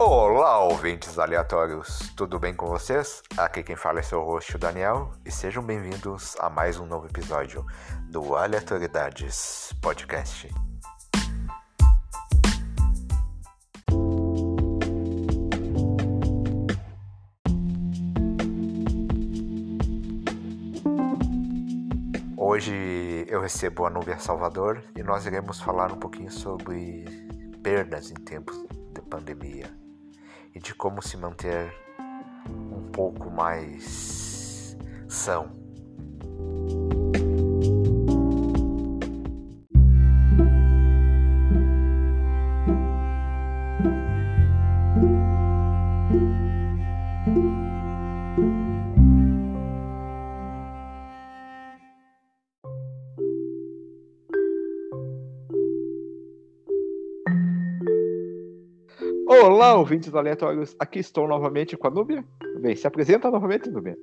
Olá, ouvintes aleatórios, tudo bem com vocês? Aqui quem fala é seu host, Daniel, e sejam bem-vindos a mais um novo episódio do Aleatoriedades Podcast. Hoje eu recebo a Nubia Salvador e nós iremos falar um pouquinho sobre perdas em tempos de pandemia e de como se manter um pouco mais são. Olá, ouvintes aleatórios. Aqui estou novamente com a Núbia. Bem, se apresenta novamente, Núbia.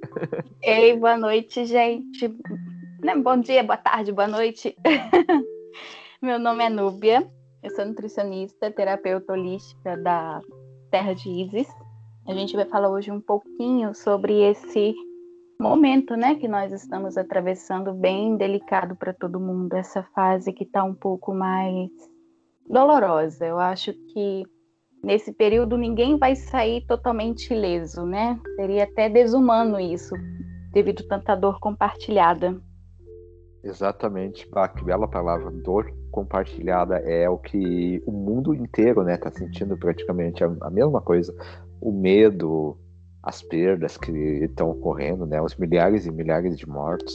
Ei, boa noite, gente. Né, bom dia, boa tarde, boa noite. Meu nome é Núbia. Eu sou nutricionista, terapeuta holística da Terra de Isis. A gente vai falar hoje um pouquinho sobre esse momento, né, que nós estamos atravessando, bem delicado para todo mundo, essa fase que está um pouco mais dolorosa. Eu acho que nesse período ninguém vai sair totalmente ileso, né? Seria até desumano isso, devido a tanta dor compartilhada. Exatamente, ah, que bela palavra, dor compartilhada é o que o mundo inteiro, né, tá sentindo praticamente a, a mesma coisa, o medo, as perdas que estão ocorrendo, né, os milhares e milhares de mortos.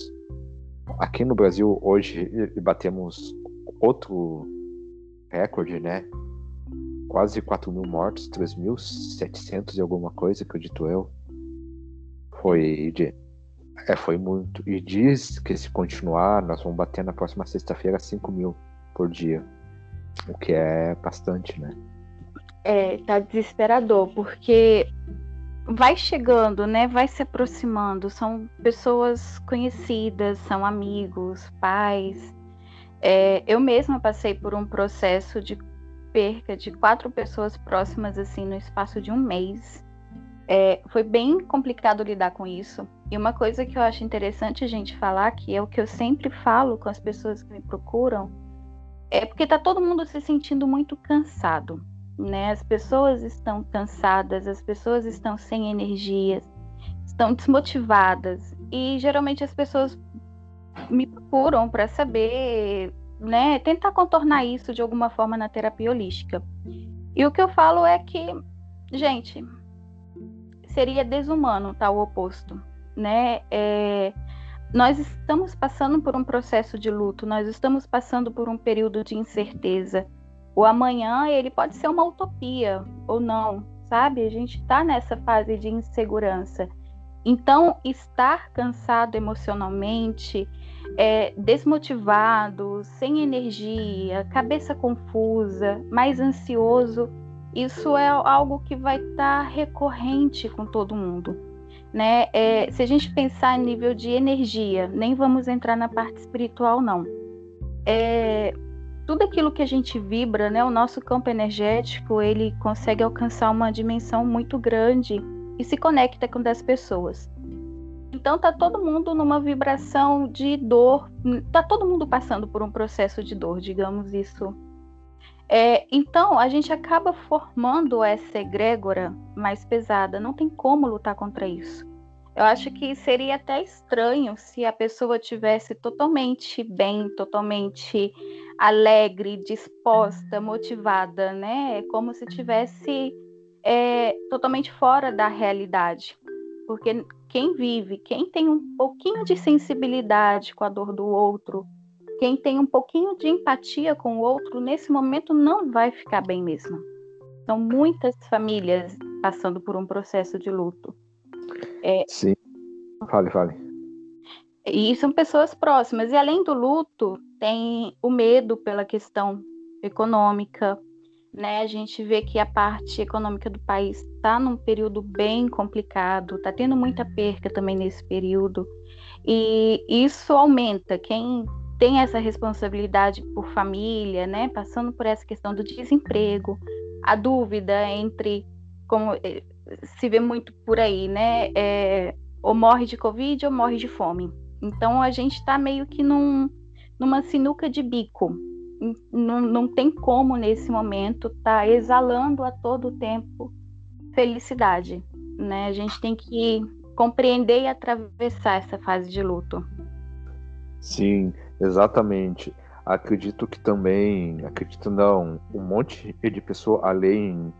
Aqui no Brasil hoje batemos outro recorde, né, quase 4 mil mortos, 3.700 e alguma coisa, acredito eu. Foi de, é, foi muito. E diz que se continuar, nós vamos bater na próxima sexta-feira 5 mil por dia. O que é bastante, né? É, tá desesperador, porque vai chegando, né? Vai se aproximando. São pessoas conhecidas, são amigos, pais. É, eu mesma passei por um processo de perca de quatro pessoas próximas assim no espaço de um mês. É, foi bem complicado lidar com isso. E uma coisa que eu acho interessante a gente falar, que é o que eu sempre falo com as pessoas que me procuram, é porque tá todo mundo se sentindo muito cansado, né? As pessoas estão cansadas, as pessoas estão sem energias, estão desmotivadas e geralmente as pessoas me procuram para saber né, tentar contornar isso de alguma forma na terapia holística. E o que eu falo é que, gente, seria desumano tal tá, oposto, né? É, nós estamos passando por um processo de luto, nós estamos passando por um período de incerteza. O amanhã ele pode ser uma utopia ou não, sabe? A gente está nessa fase de insegurança. Então, estar cansado emocionalmente, é, desmotivado, sem energia, cabeça confusa, mais ansioso, isso é algo que vai estar tá recorrente com todo mundo. Né? É, se a gente pensar em nível de energia, nem vamos entrar na parte espiritual, não. É, tudo aquilo que a gente vibra, né, o nosso campo energético, ele consegue alcançar uma dimensão muito grande e se conecta com das pessoas. Então tá todo mundo numa vibração de dor, tá todo mundo passando por um processo de dor, digamos isso. É, então a gente acaba formando essa egrégora mais pesada. Não tem como lutar contra isso. Eu acho que seria até estranho se a pessoa tivesse totalmente bem, totalmente alegre, disposta, motivada, né? É como se tivesse é, totalmente fora da realidade. Porque quem vive, quem tem um pouquinho de sensibilidade com a dor do outro, quem tem um pouquinho de empatia com o outro, nesse momento não vai ficar bem mesmo. São muitas famílias passando por um processo de luto. É, Sim. Fale, fale. E são pessoas próximas. E além do luto, tem o medo pela questão econômica, né? A gente vê que a parte econômica do país está num período bem complicado, está tendo muita perca também nesse período, e isso aumenta quem tem essa responsabilidade por família, né? Passando por essa questão do desemprego, a dúvida entre como eh, se vê muito por aí, né? É, ou morre de Covid ou morre de fome. Então a gente está meio que num, numa sinuca de bico. Não, não tem como nesse momento estar tá exalando a todo tempo felicidade, né? A gente tem que compreender e atravessar essa fase de luto. Sim, exatamente. Acredito que também, acredito não, um monte de pessoa além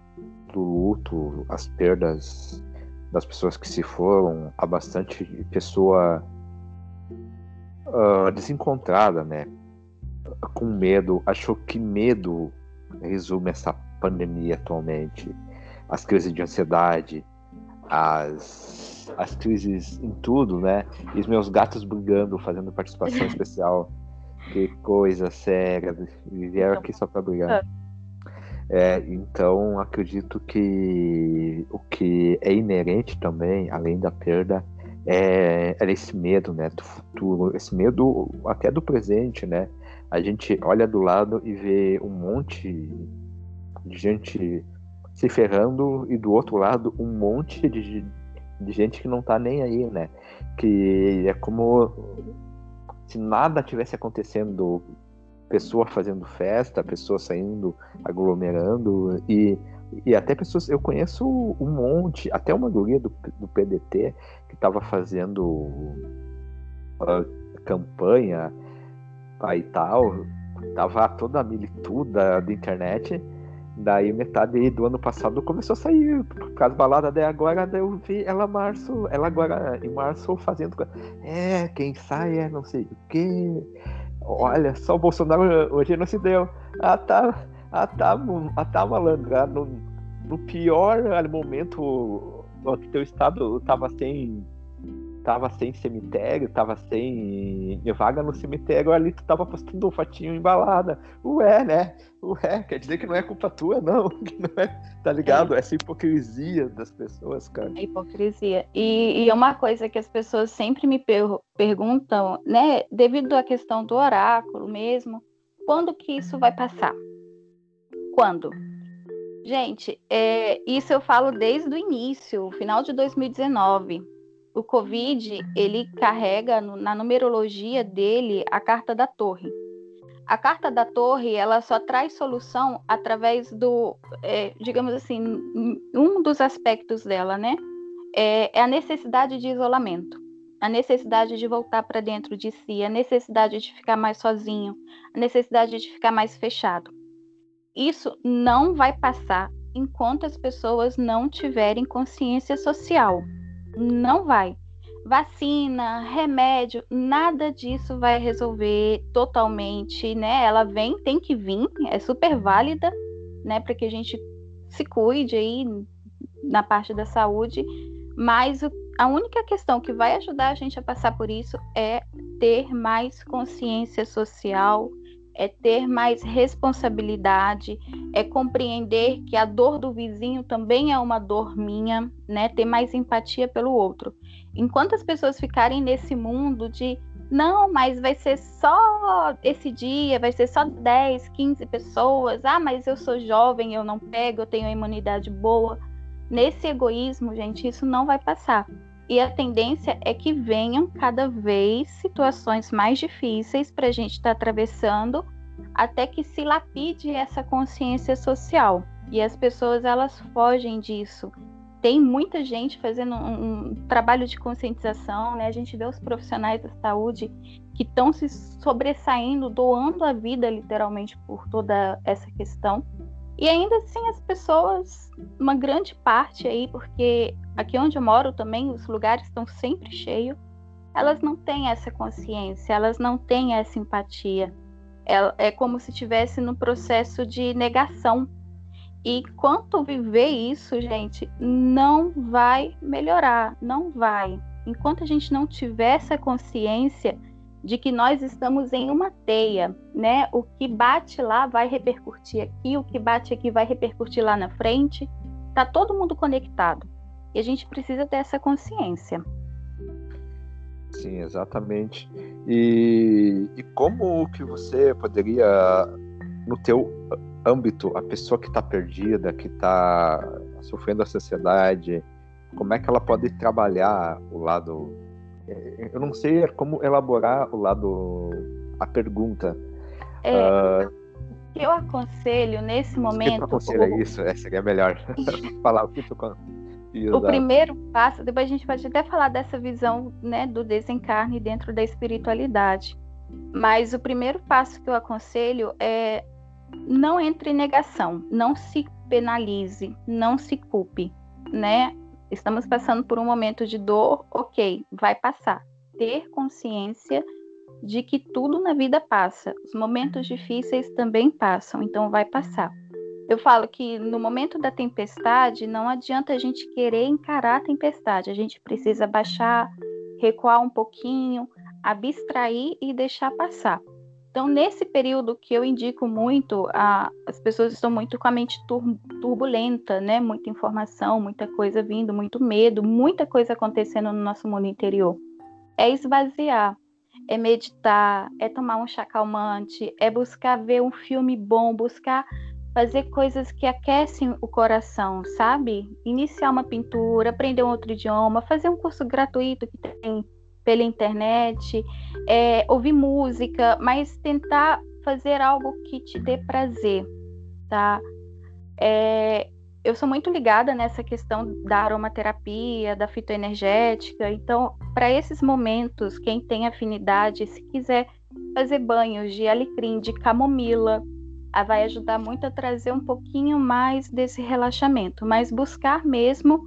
do luto, as perdas das pessoas que se foram, há bastante pessoa uh, desencontrada, né? Com medo, achou que medo resume essa pandemia atualmente. As crises de ansiedade, as, as crises em tudo, né? E os meus gatos brigando, fazendo participação especial. Que coisa séria. Vieram aqui só para brigar. É, então, acredito que o que é inerente também, além da perda, é, é esse medo né, do futuro, esse medo até do presente, né? A gente olha do lado e vê um monte de gente se ferrando e do outro lado um monte de, de gente que não tá nem aí, né? Que é como se nada tivesse acontecendo pessoa fazendo festa, pessoa saindo, aglomerando e, e até pessoas. Eu conheço um monte, até uma guria do, do PDT que estava fazendo uh, campanha aí tal, tava toda a milituda da internet. Daí metade do ano passado começou a sair por causa balada, daí agora eu vi ela março, ela agora em março fazendo. É, quem sai é não sei o quê. Olha, só o Bolsonaro hoje não se deu. Ah, tá. Ah, tá, ah, tá malandro. Ah, no, no pior momento que teu estado tava sem. Tava sem cemitério, tava sem vaga no cemitério, ali tu tava postando um fatinho embalada. Ué, né? Ué, quer dizer que não é culpa tua, não. Não é, tá ligado? É. Essa hipocrisia das pessoas, cara. É hipocrisia. E, e é uma coisa que as pessoas sempre me per perguntam, né? Devido à questão do oráculo mesmo, quando que isso vai passar? Quando? Gente, é, isso eu falo desde o início, final de 2019. O Covid, ele carrega no, na numerologia dele a carta da torre. A carta da torre, ela só traz solução através do, é, digamos assim, um dos aspectos dela, né? É, é a necessidade de isolamento, a necessidade de voltar para dentro de si, a necessidade de ficar mais sozinho, a necessidade de ficar mais fechado. Isso não vai passar enquanto as pessoas não tiverem consciência social. Não vai. Vacina, remédio, nada disso vai resolver totalmente, né? Ela vem, tem que vir, é super válida, né, para que a gente se cuide aí na parte da saúde, mas o, a única questão que vai ajudar a gente a passar por isso é ter mais consciência social, é ter mais responsabilidade, é compreender que a dor do vizinho também é uma dor minha, né? Ter mais empatia pelo outro. Enquanto as pessoas ficarem nesse mundo de não, mas vai ser só esse dia, vai ser só 10, 15 pessoas. Ah, mas eu sou jovem, eu não pego, eu tenho imunidade boa. Nesse egoísmo, gente, isso não vai passar. E a tendência é que venham cada vez situações mais difíceis para a gente estar tá atravessando, até que se lapide essa consciência social. E as pessoas elas fogem disso. Tem muita gente fazendo um, um trabalho de conscientização, né? A gente vê os profissionais da saúde que estão se sobressaindo, doando a vida literalmente por toda essa questão. E ainda assim as pessoas, uma grande parte aí, porque aqui onde eu moro também os lugares estão sempre cheios, elas não têm essa consciência, elas não têm essa empatia. É, como se estivesse no processo de negação. E quanto viver isso, gente, não vai melhorar, não vai. Enquanto a gente não tiver essa consciência de que nós estamos em uma teia, né? O que bate lá vai repercutir aqui, o que bate aqui vai repercutir lá na frente. Tá todo mundo conectado. E a gente precisa ter essa consciência. Sim, exatamente. E, e como que você poderia, no teu âmbito, a pessoa que está perdida, que está sofrendo a sociedade, como é que ela pode trabalhar o lado. É, eu não sei como elaborar o lado. a pergunta. É, uh, eu aconselho nesse momento. O que o... isso? É, seria melhor falar o que tu o primeiro passo, depois a gente pode até falar dessa visão né, do desencarne dentro da espiritualidade. Mas o primeiro passo que eu aconselho é não entre em negação, não se penalize, não se culpe, né? Estamos passando por um momento de dor, ok, vai passar. Ter consciência de que tudo na vida passa. Os momentos difíceis também passam, então vai passar. Eu falo que no momento da tempestade não adianta a gente querer encarar a tempestade, a gente precisa baixar, recuar um pouquinho, abstrair e deixar passar. Então, nesse período que eu indico muito, a, as pessoas estão muito com a mente tur turbulenta, né? Muita informação, muita coisa vindo, muito medo, muita coisa acontecendo no nosso mundo interior. É esvaziar, é meditar, é tomar um chá calmante, é buscar ver um filme bom, buscar fazer coisas que aquecem o coração, sabe? Iniciar uma pintura, aprender um outro idioma, fazer um curso gratuito que tem pela internet, é, ouvir música, mas tentar fazer algo que te dê prazer, tá? É, eu sou muito ligada nessa questão da aromaterapia, da fitoenergética, então, para esses momentos, quem tem afinidade, se quiser fazer banhos de alecrim, de camomila, vai ajudar muito a trazer um pouquinho mais desse relaxamento, mas buscar mesmo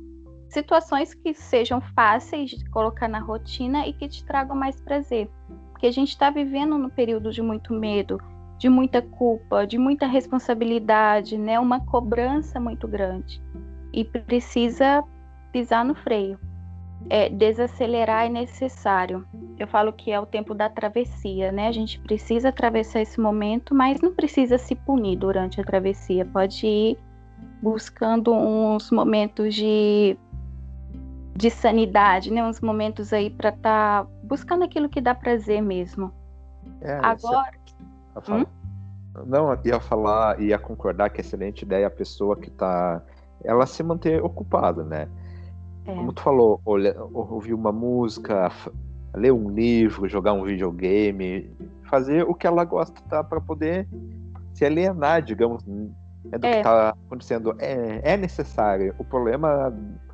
situações que sejam fáceis de colocar na rotina e que te tragam mais prazer. Porque a gente está vivendo num período de muito medo, de muita culpa, de muita responsabilidade, né? Uma cobrança muito grande. E precisa pisar no freio. É, desacelerar é necessário. Eu falo que é o tempo da travessia, né? A gente precisa atravessar esse momento, mas não precisa se punir durante a travessia. Pode ir buscando uns momentos de de sanidade, né? Uns momentos aí para estar tá buscando aquilo que dá prazer mesmo. É, Agora. Hum? Não, ia falar, ia concordar que é excelente ideia a pessoa que está, ela se manter ocupada, né? É. Como tu falou, olha, ouvir uma música, ler um livro, jogar um videogame, fazer o que ela gosta, tá? Para poder se alienar, digamos, é do é. que está acontecendo. É, é necessário. O problema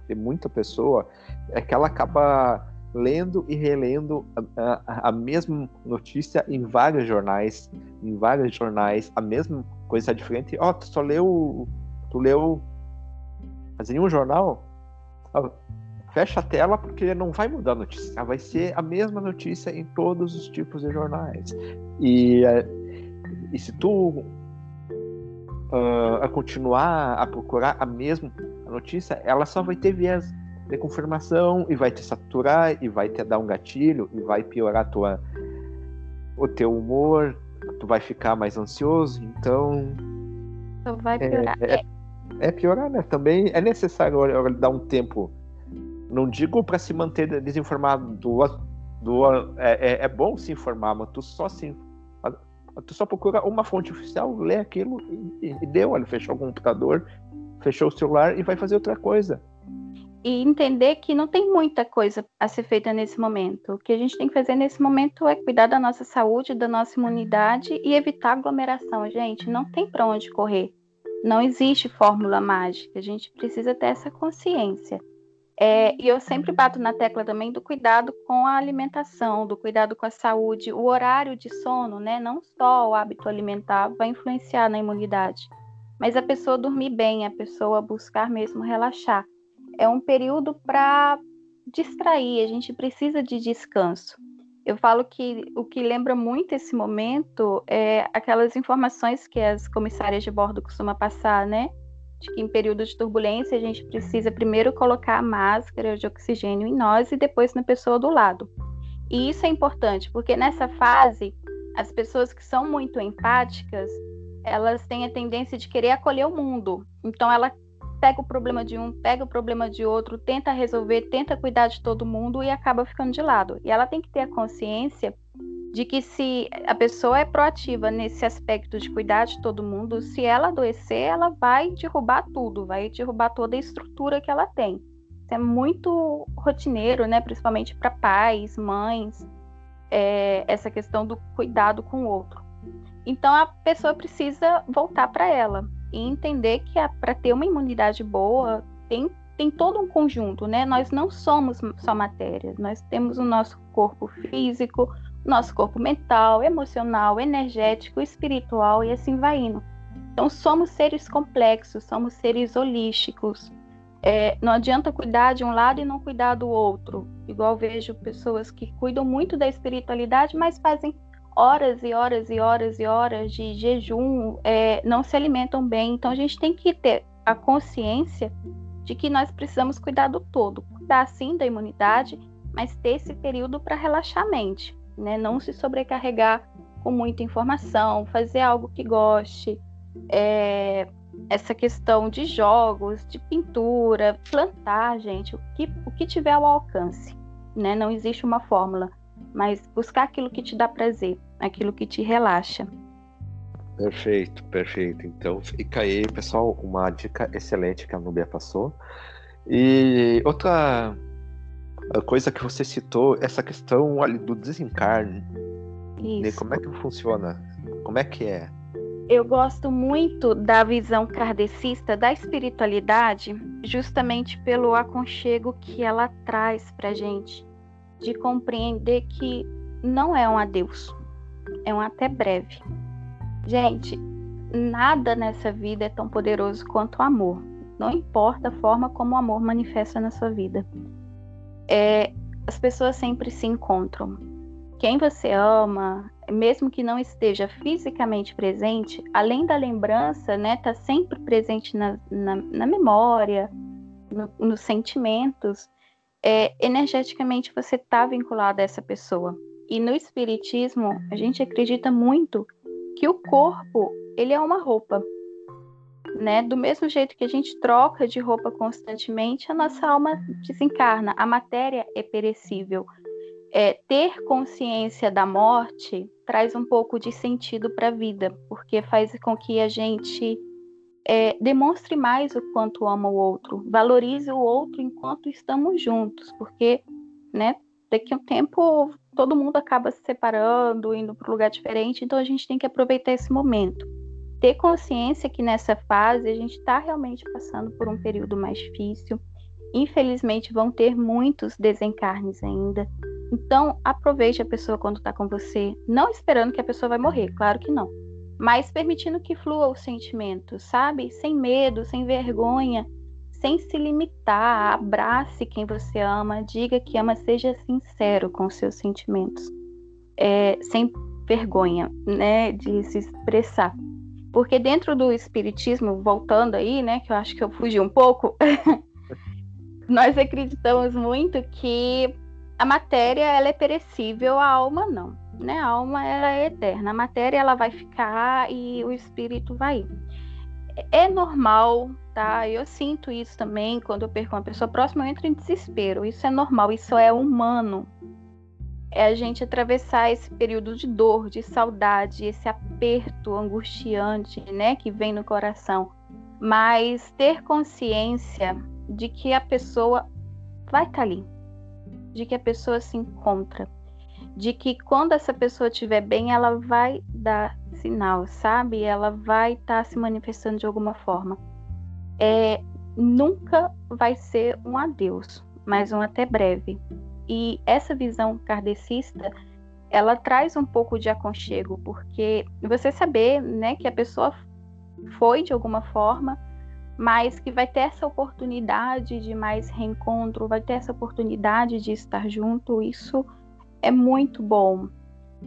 de muita pessoa é que ela acaba lendo e relendo a, a, a, mesma notícia em vários jornais, em vários jornais, a mesma coisa diferente. Ó, oh, tu só leu, tu leu, mas em um jornal, fecha a tela porque não vai mudar a notícia, vai ser a mesma notícia em todos os tipos de jornais. E, eh, e se tu uh, a continuar a procurar a mesma notícia, ela só vai ter viés de confirmação e vai te saturar e vai te dar um gatilho e vai piorar tua, o teu humor, tu vai ficar mais ansioso, então. Só vai piorar. É, é, é piorar, né? Também é necessário dar um tempo. Não digo para se manter desinformado. Do, do, é, é, é, bom se informar, mas tu só se. Tu só procura uma fonte oficial, lê aquilo e, e deu. Olha, fechou o computador, fechou o celular e vai fazer outra coisa. E entender que não tem muita coisa a ser feita nesse momento. O que a gente tem que fazer nesse momento é cuidar da nossa saúde, da nossa imunidade e evitar aglomeração, gente. Não tem para onde correr. Não existe fórmula mágica. A gente precisa ter essa consciência. É, e eu sempre bato na tecla também do cuidado com a alimentação, do cuidado com a saúde, o horário de sono, né? Não só o hábito alimentar vai influenciar na imunidade mas a pessoa dormir bem, a pessoa buscar mesmo relaxar. É um período para distrair, a gente precisa de descanso. Eu falo que o que lembra muito esse momento é aquelas informações que as comissárias de bordo costumam passar, né? De que em período de turbulência a gente precisa primeiro colocar a máscara de oxigênio em nós e depois na pessoa do lado. E isso é importante, porque nessa fase, as pessoas que são muito empáticas, elas têm a tendência de querer acolher o mundo. Então ela pega o problema de um, pega o problema de outro, tenta resolver, tenta cuidar de todo mundo e acaba ficando de lado. E ela tem que ter a consciência de que se a pessoa é proativa nesse aspecto de cuidar de todo mundo, se ela adoecer, ela vai derrubar tudo, vai derrubar toda a estrutura que ela tem. Isso é muito rotineiro, né? Principalmente para pais, mães, é, essa questão do cuidado com o outro. Então a pessoa precisa voltar para ela e entender que para ter uma imunidade boa tem tem todo um conjunto, né? Nós não somos só matéria, nós temos o nosso corpo físico, nosso corpo mental, emocional, energético, espiritual e assim vai indo. Então somos seres complexos, somos seres holísticos. É, não adianta cuidar de um lado e não cuidar do outro. Igual vejo pessoas que cuidam muito da espiritualidade, mas fazem horas e horas e horas e horas de jejum, é, não se alimentam bem. Então a gente tem que ter a consciência de que nós precisamos cuidar do todo, cuidar sim da imunidade, mas ter esse período para relaxar a mente né? Não se sobrecarregar com muita informação, fazer algo que goste. É, essa questão de jogos, de pintura, plantar, gente, o que, o que tiver ao alcance, né? Não existe uma fórmula, mas buscar aquilo que te dá prazer, aquilo que te relaxa. Perfeito, perfeito. Então fica aí, pessoal, uma dica excelente que a Nubia passou. E outra coisa que você citou, essa questão ali do desencarne. Né? Como é que funciona? Como é que é? Eu gosto muito da visão kardecista da espiritualidade, justamente pelo aconchego que ela traz para gente, de compreender que não é um adeus, é um até breve. Gente, nada nessa vida é tão poderoso quanto o amor. Não importa a forma como o amor manifesta na sua vida é, as pessoas sempre se encontram. Quem você ama, mesmo que não esteja fisicamente presente, além da lembrança, né, tá sempre presente na, na, na memória, no, nos sentimentos, é, energeticamente você está vinculado a essa pessoa. E no espiritismo, a gente acredita muito que o corpo, ele é uma roupa né? Do mesmo jeito que a gente troca de roupa constantemente, a nossa alma desencarna. A matéria é perecível. É, ter consciência da morte traz um pouco de sentido para a vida, porque faz com que a gente é, demonstre mais o quanto ama o outro, valorize o outro enquanto estamos juntos, porque, né? Daqui a um tempo todo mundo acaba se separando, indo para um lugar diferente, então a gente tem que aproveitar esse momento ter consciência que nessa fase a gente está realmente passando por um período mais difícil. Infelizmente, vão ter muitos desencarnes ainda. Então, aproveite a pessoa quando está com você, não esperando que a pessoa vai morrer, claro que não, mas permitindo que flua o sentimento, sabe? Sem medo, sem vergonha, sem se limitar. Abrace quem você ama, diga que ama, seja sincero com seus sentimentos, é, sem vergonha, né, de se expressar. Porque dentro do espiritismo, voltando aí, né, que eu acho que eu fugi um pouco, nós acreditamos muito que a matéria ela é perecível, a alma não, né? A alma ela é eterna, a matéria ela vai ficar e o espírito vai ir. É normal, tá? Eu sinto isso também quando eu perco uma pessoa próxima, eu entro em desespero. Isso é normal, isso é humano, é a gente atravessar esse período de dor, de saudade, esse aperto angustiante, né, que vem no coração. Mas ter consciência de que a pessoa vai estar tá ali, de que a pessoa se encontra, de que quando essa pessoa estiver bem, ela vai dar sinal, sabe? Ela vai estar tá se manifestando de alguma forma. É, nunca vai ser um adeus, mas um até breve. E essa visão kardecista, ela traz um pouco de aconchego, porque você saber, né, que a pessoa foi de alguma forma, mas que vai ter essa oportunidade de mais reencontro, vai ter essa oportunidade de estar junto, isso é muito bom.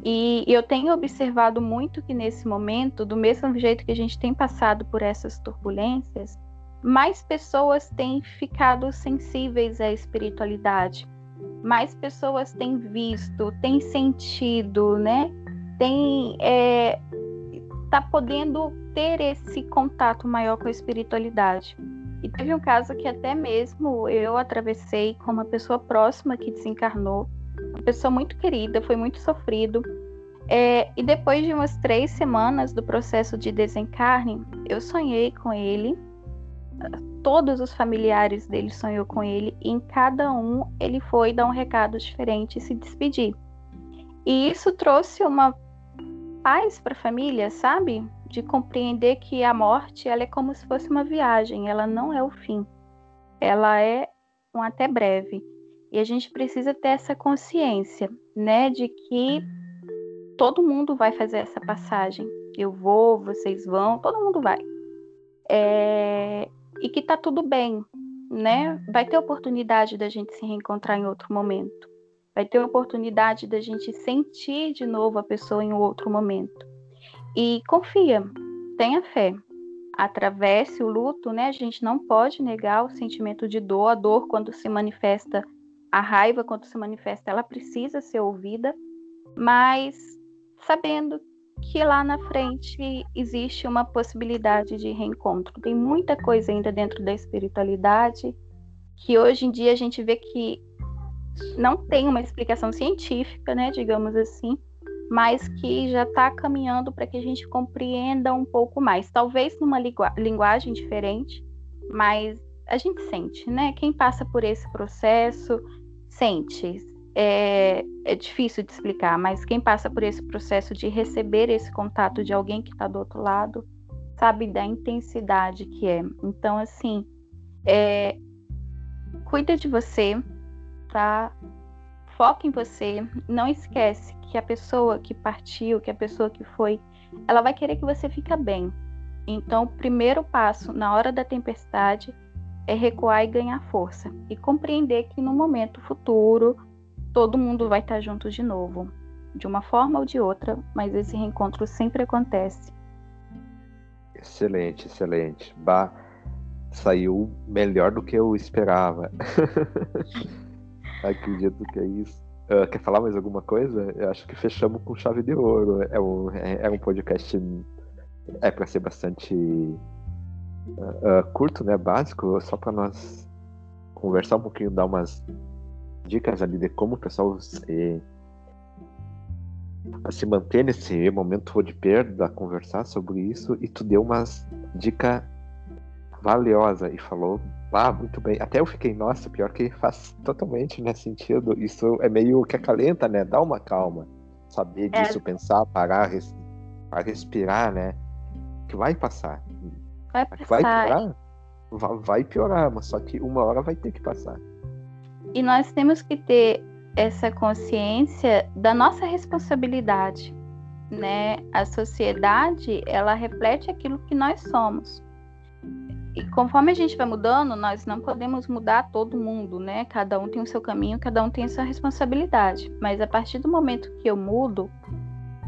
E eu tenho observado muito que nesse momento, do mesmo jeito que a gente tem passado por essas turbulências, mais pessoas têm ficado sensíveis à espiritualidade mais pessoas têm visto, têm sentido, né? Tem é, tá podendo ter esse contato maior com a espiritualidade. E teve um caso que até mesmo eu atravessei com uma pessoa próxima que desencarnou, uma pessoa muito querida, foi muito sofrido, É, e depois de umas três semanas do processo de desencarne, eu sonhei com ele. Todos os familiares dele sonhou com ele. E em cada um ele foi dar um recado diferente e se despedir. E isso trouxe uma paz para a família, sabe? De compreender que a morte ela é como se fosse uma viagem. Ela não é o fim. Ela é um até breve. E a gente precisa ter essa consciência, né, de que todo mundo vai fazer essa passagem. Eu vou, vocês vão, todo mundo vai. É... E que tá tudo bem, né? Vai ter oportunidade da gente se reencontrar em outro momento. Vai ter oportunidade da gente sentir de novo a pessoa em outro momento. E confia, tenha fé. Atravesse o luto, né? A gente não pode negar o sentimento de dor. A dor, quando se manifesta a raiva, quando se manifesta, ela precisa ser ouvida, mas sabendo que lá na frente existe uma possibilidade de reencontro. Tem muita coisa ainda dentro da espiritualidade que hoje em dia a gente vê que não tem uma explicação científica, né, digamos assim, mas que já está caminhando para que a gente compreenda um pouco mais. Talvez numa linguagem diferente, mas a gente sente, né? Quem passa por esse processo sente. É, é difícil de explicar, mas quem passa por esse processo de receber esse contato de alguém que está do outro lado sabe da intensidade que é. Então, assim, é, cuida de você, tá? Foca em você. Não esquece que a pessoa que partiu, que a pessoa que foi, ela vai querer que você fique bem. Então, o primeiro passo na hora da tempestade é recuar e ganhar força e compreender que no momento futuro todo mundo vai estar junto de novo, de uma forma ou de outra, mas esse reencontro sempre acontece. Excelente, excelente. Bah, saiu melhor do que eu esperava. Acredito que é isso. Uh, quer falar mais alguma coisa? Eu acho que fechamos com chave de ouro. É um, é, é um podcast. É para ser bastante uh, curto, né, básico, só para nós conversar um pouquinho, dar umas dicas ali de como o pessoal se, se manter nesse momento de perda, conversar sobre isso, e tu deu umas dica valiosa e falou ah, muito bem. Até eu fiquei, nossa, pior que faz totalmente né, sentido. Isso é meio que acalenta, né? Dá uma calma. Saber é. disso, é. pensar, parar, res... respirar, né? Que vai passar. Vai. Vai piorar? Vai piorar, mas só que uma hora vai ter que passar. E nós temos que ter essa consciência da nossa responsabilidade, né? A sociedade, ela reflete aquilo que nós somos. E conforme a gente vai mudando, nós não podemos mudar todo mundo, né? Cada um tem o seu caminho, cada um tem a sua responsabilidade. Mas a partir do momento que eu mudo,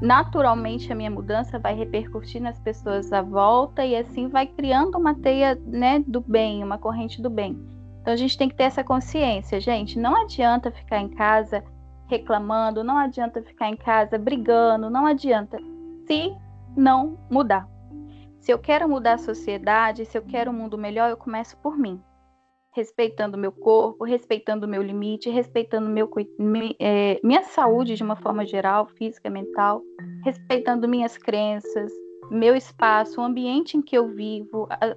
naturalmente a minha mudança vai repercutir nas pessoas à volta e assim vai criando uma teia né, do bem, uma corrente do bem. Então a gente tem que ter essa consciência, gente. Não adianta ficar em casa reclamando, não adianta ficar em casa brigando, não adianta se não mudar. Se eu quero mudar a sociedade, se eu quero um mundo melhor, eu começo por mim respeitando meu corpo, respeitando meu limite, respeitando meu, é, minha saúde de uma forma geral, física, mental, respeitando minhas crenças, meu espaço, o ambiente em que eu vivo, a,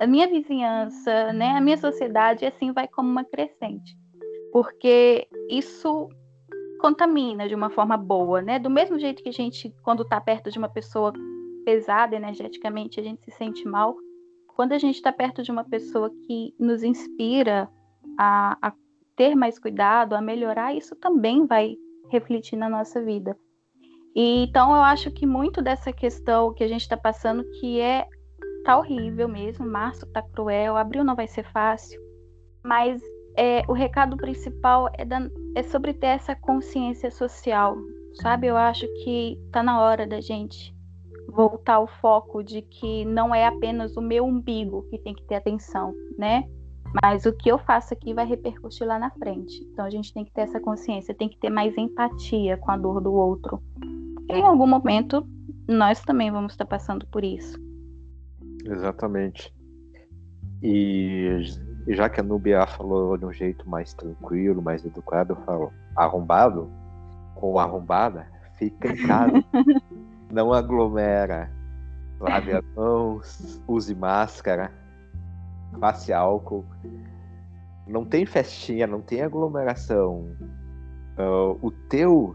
a minha vizinhança, né, a minha sociedade, e assim vai como uma crescente. Porque isso contamina de uma forma boa, né? Do mesmo jeito que a gente, quando está perto de uma pessoa pesada energeticamente, a gente se sente mal, quando a gente está perto de uma pessoa que nos inspira a, a ter mais cuidado, a melhorar, isso também vai refletir na nossa vida. E, então eu acho que muito dessa questão que a gente está passando, que é tá horrível mesmo, março tá cruel, abril não vai ser fácil, mas é, o recado principal é, da, é sobre ter essa consciência social, sabe? Eu acho que tá na hora da gente voltar ao foco de que não é apenas o meu umbigo que tem que ter atenção, né? Mas o que eu faço aqui vai repercutir lá na frente. Então a gente tem que ter essa consciência, tem que ter mais empatia com a dor do outro. Em algum momento nós também vamos estar passando por isso. Exatamente. E já que a Nubia falou de um jeito mais tranquilo, mais educado, eu falo arrombado ou arrombada, fica em casa. não aglomera. Lave as mãos, use máscara, passe álcool. Não tem festinha, não tem aglomeração. Uh, o teu,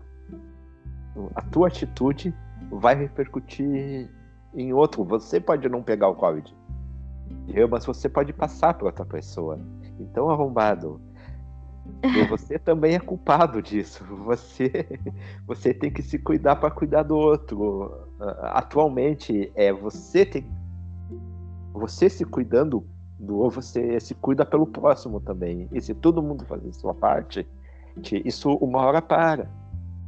a tua atitude vai repercutir em outro. Você pode não pegar o Covid, mas você pode passar para outra pessoa. Então, arrombado, você também é culpado disso. Você, você tem que se cuidar para cuidar do outro. Atualmente é você tem, você se cuidando do outro, você se cuida pelo próximo também. E se todo mundo fazer sua parte, isso uma hora para,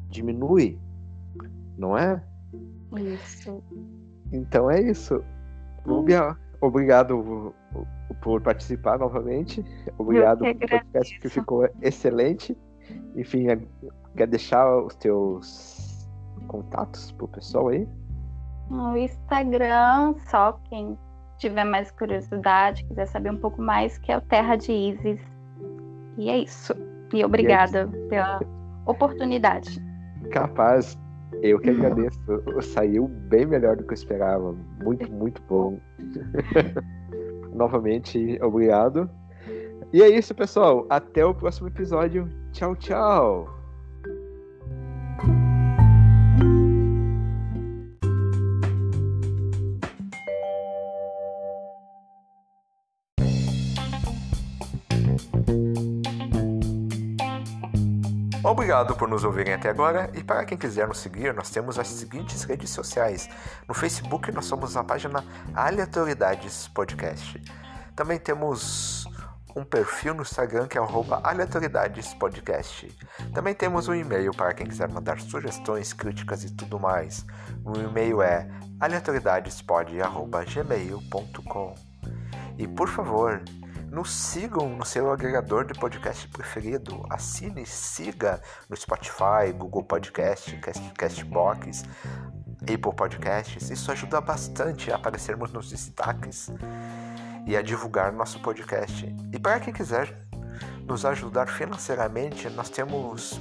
diminui, não é? Isso. Então é isso. Hum. Obrigado por participar novamente. Obrigado pelo podcast que ficou excelente. Enfim, quer deixar os teus contatos pro pessoal aí? No Instagram, só quem tiver mais curiosidade, quiser saber um pouco mais, que é o Terra de Isis. E é isso. E obrigada e é pela oportunidade. Capaz. Eu que agradeço. Saiu bem melhor do que eu esperava. Muito, muito bom. Novamente, obrigado. E é isso, pessoal. Até o próximo episódio. Tchau, tchau. Obrigado por nos ouvirem até agora e para quem quiser nos seguir, nós temos as seguintes redes sociais. No Facebook nós somos a página Aleatoriedades Podcast. Também temos um perfil no Instagram que é aleatoriedadespodcast. Também temos um e-mail para quem quiser mandar sugestões, críticas e tudo mais. O e-mail é aleatoriedadespod.gmail.com E por favor, nos sigam no seu agregador de podcast preferido. Assine, siga no Spotify, Google Podcast, Cast, Castbox, Apple Podcasts. Isso ajuda bastante a aparecermos nos destaques e a divulgar nosso podcast. E para quem quiser nos ajudar financeiramente, nós temos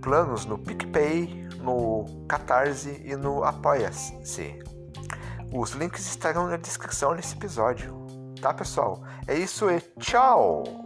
planos no PicPay, no Catarse e no Apoia-se. Os links estarão na descrição desse episódio. Tá, pessoal? É isso e tchau!